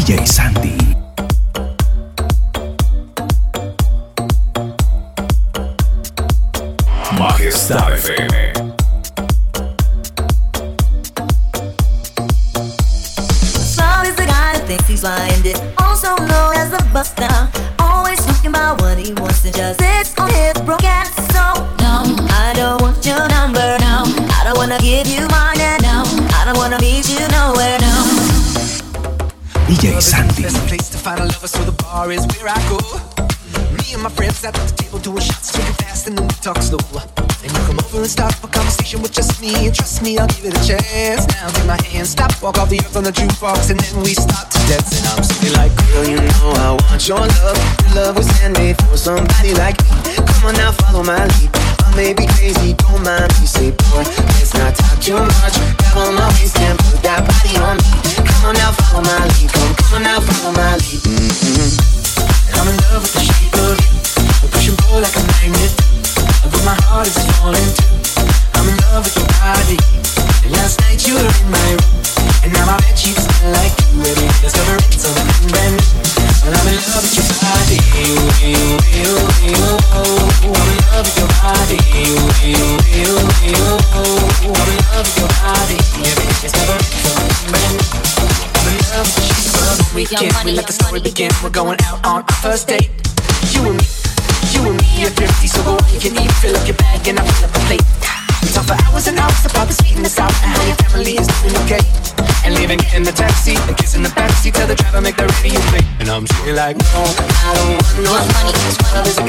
DJ Sandy. Majestad. Santi. Best place to find a lover, so the bar is where I go. Me and my friends at the table doing shots, drinking fast, and then we talk slow. And you come over and start a conversation with just me, and trust me, I'll give it a chance. Now take my hand, stop, walk off the earth on the jukebox, and then we start to dance. And I'm singing like, girl, you know I want your love. Your love was handmade for somebody like me. Come on now, follow my lead. I may be crazy, don't mind me. Say, boy, let's not talk too much. Grab on my waist and put that body on me. Come now, follow my lead. Come, come now, follow my lead. I'm in love with the shape of you. Like a magnet. But my heart is falling too. I'm in love with your body. Last night you were in my room. And now my sheets smell like you. I'm in love with your body. Oh. I'm in love with your body. Oh. I'm in love with your body. With your. We let the story begin. We're going out on our first date. You and me, you and me are thrifty, so go all you can eat. Fill up your bag and I'll fill up a plate. We talk for hours and hours about the sweet and the sour and how your family is doing okay. And leaving in the taxi and kissing the backseat. Tell the driver make the radio play. And I'm singing like, no, I don't want no money. This one a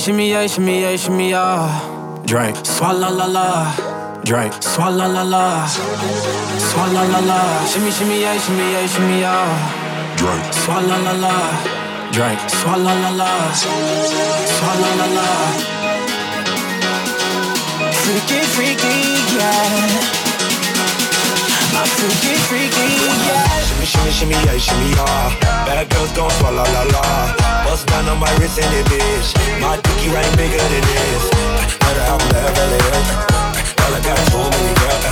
Shimmy, yeah, shimmy, yeah, shimmy, yeah. Drink, swalla la la. Drink, swalla la la. Swalla la la. Shimmy, shimmy, yeah, shimmy, yeah, shimmy, yeah. Drink, swalla la la. Drink, swalla la la. Swalla la la. Freaky, freaky, yeah. My freaky, freaky, yeah. Shimmy, shimmy, shimmy, yeah, shimmy, yeah. Bad girls gon' swallow la la. Bust down on my wrist and it bitch. My dicky right bigger than this. Better have Beverly Hills. Girl, I got too many girls.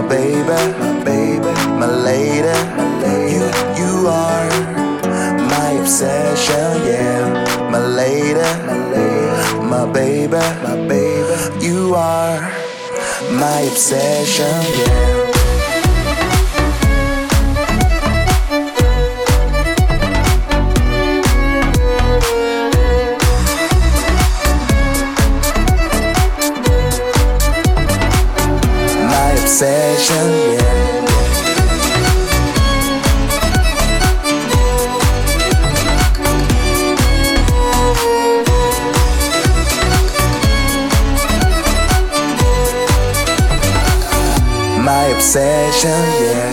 my baby, my baby, my lady. You, you are my obsession, yeah, my lady, my baby, my baby. You are my obsession, yeah. session, yeah.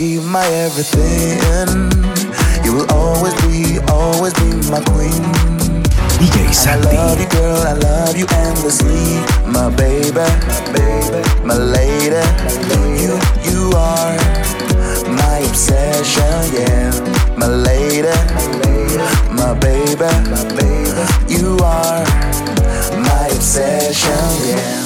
give you my everything. You will always be, always be my queen. DJ I love you, girl. I love you endlessly, my baby, my baby, my lady. You, you are my obsession, yeah, my lady, my baby, my baby. You are my obsession, yeah.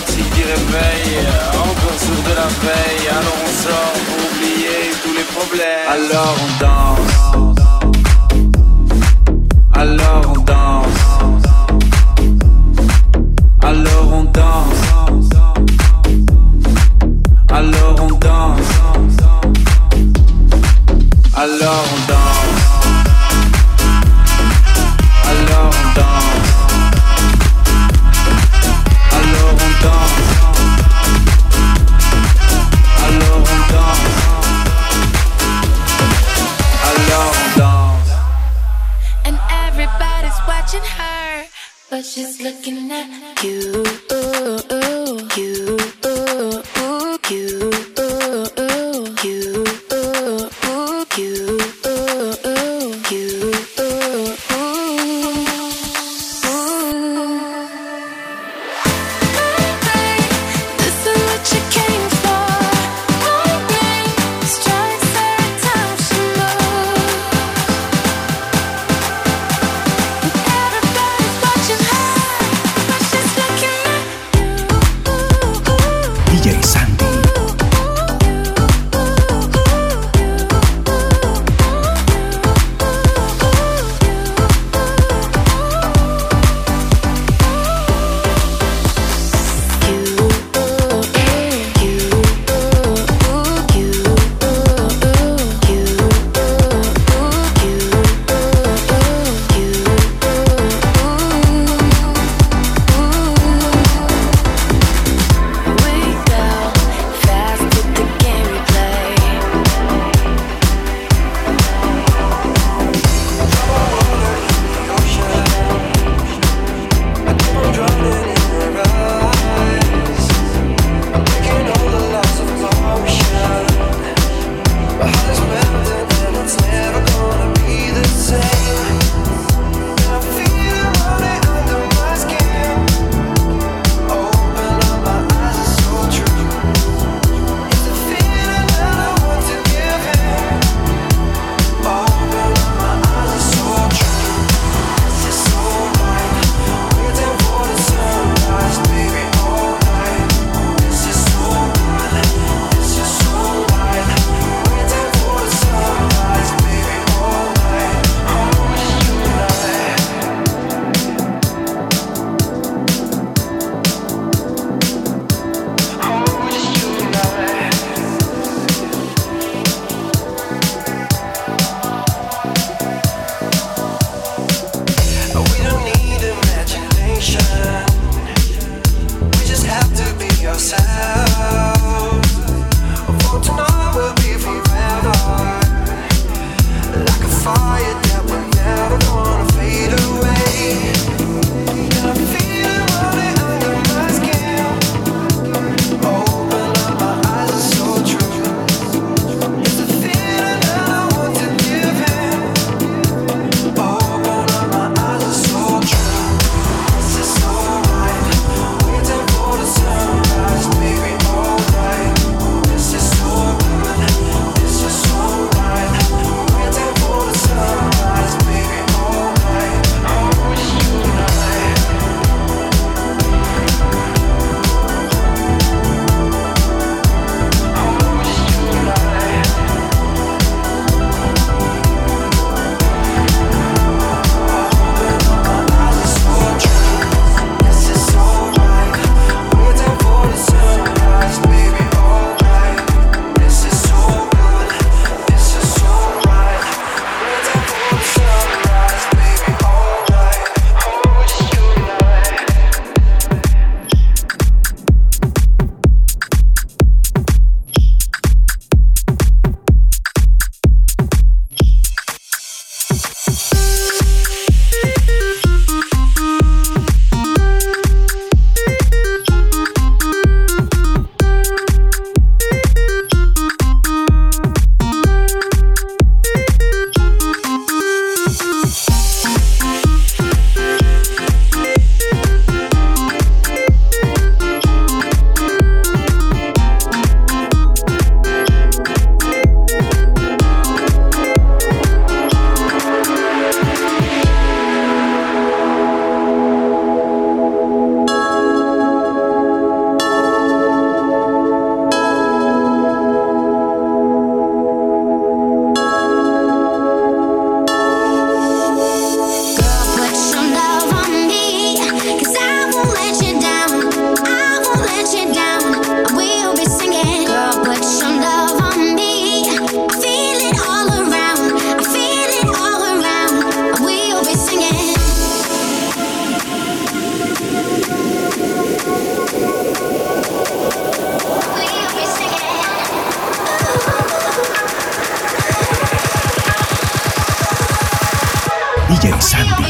qui réveille, encore sourd de la veille. Alors on sort pour oublier tous les problèmes. Alors on danse. Alors on danse. Alors on danse. Alors on danse. Alors on danse. DJ Santi.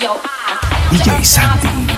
Yo,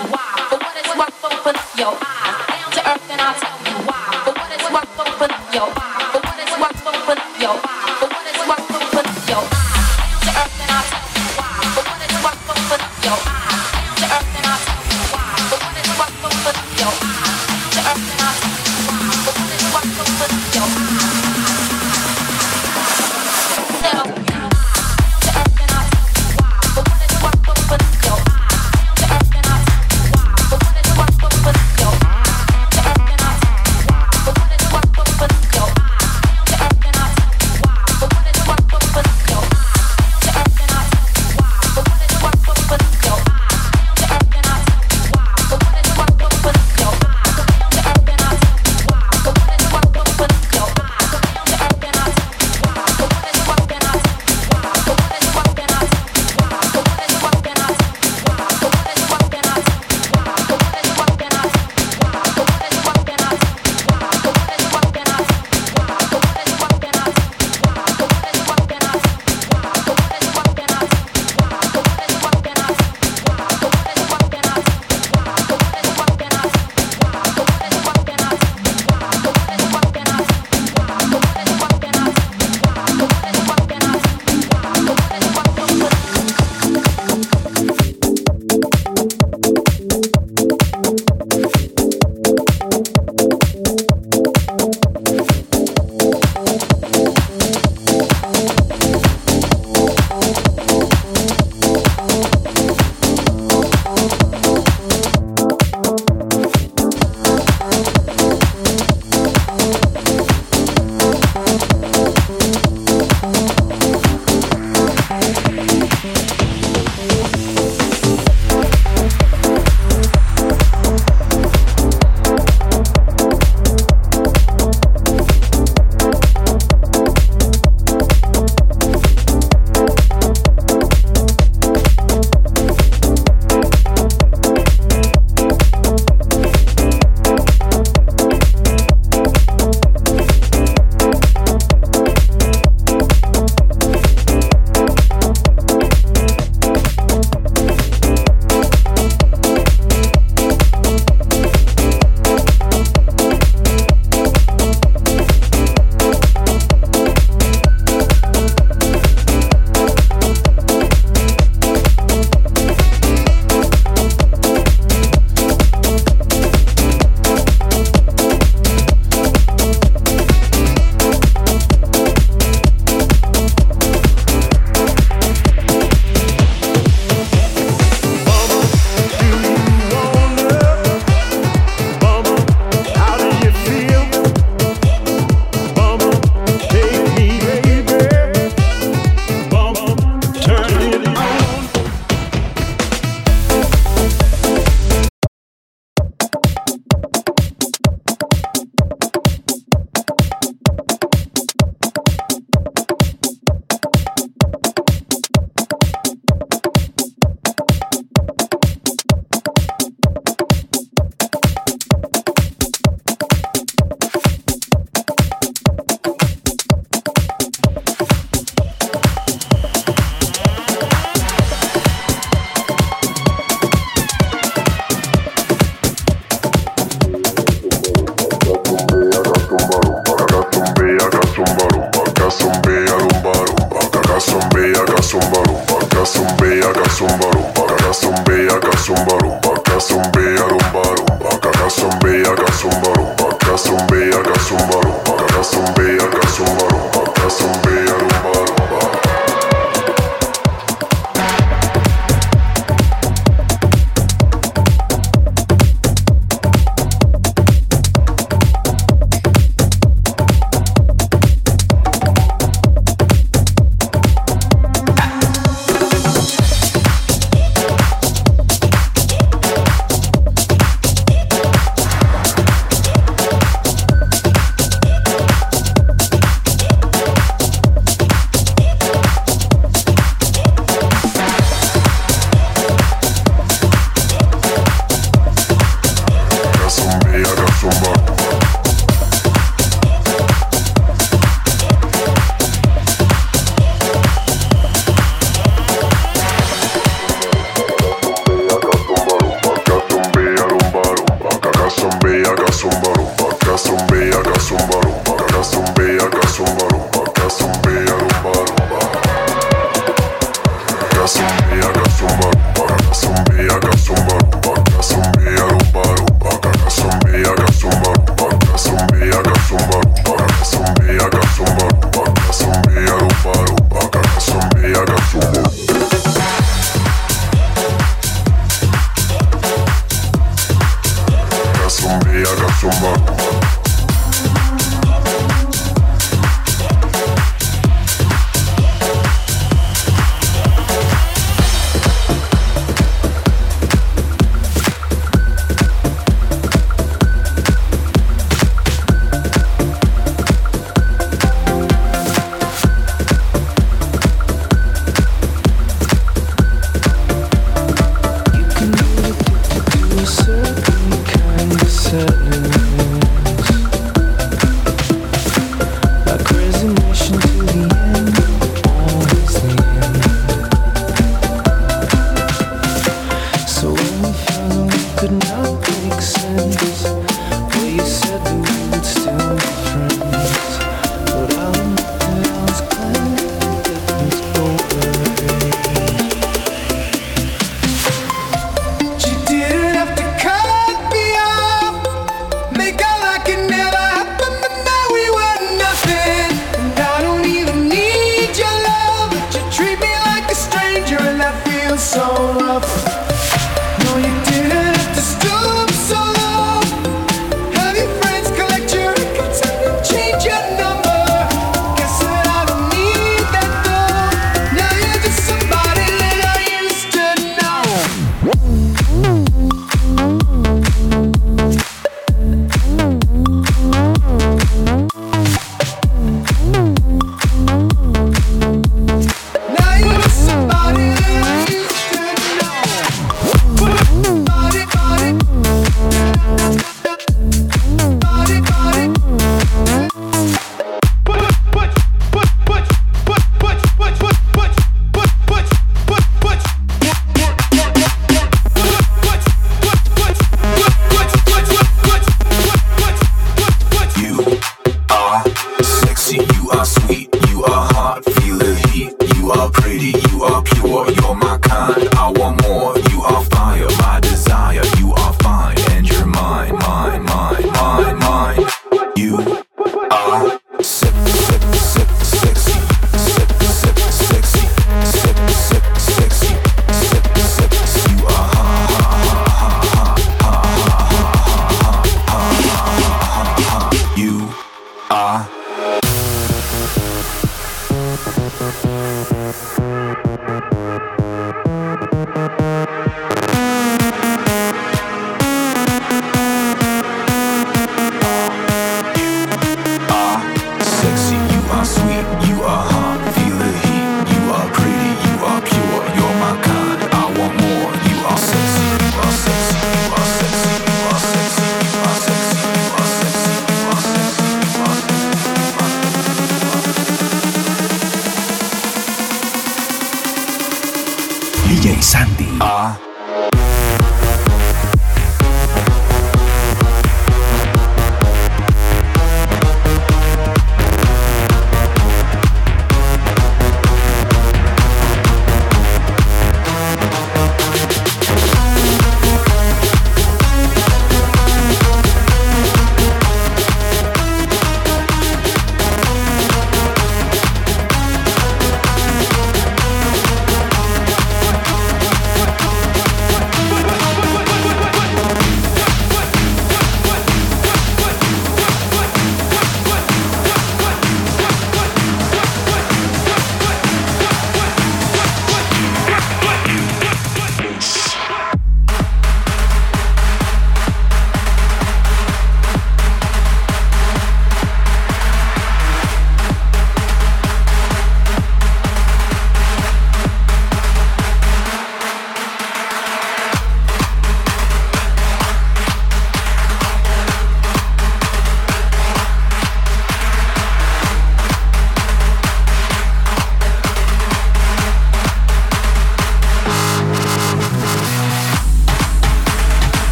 Mega Schumacher.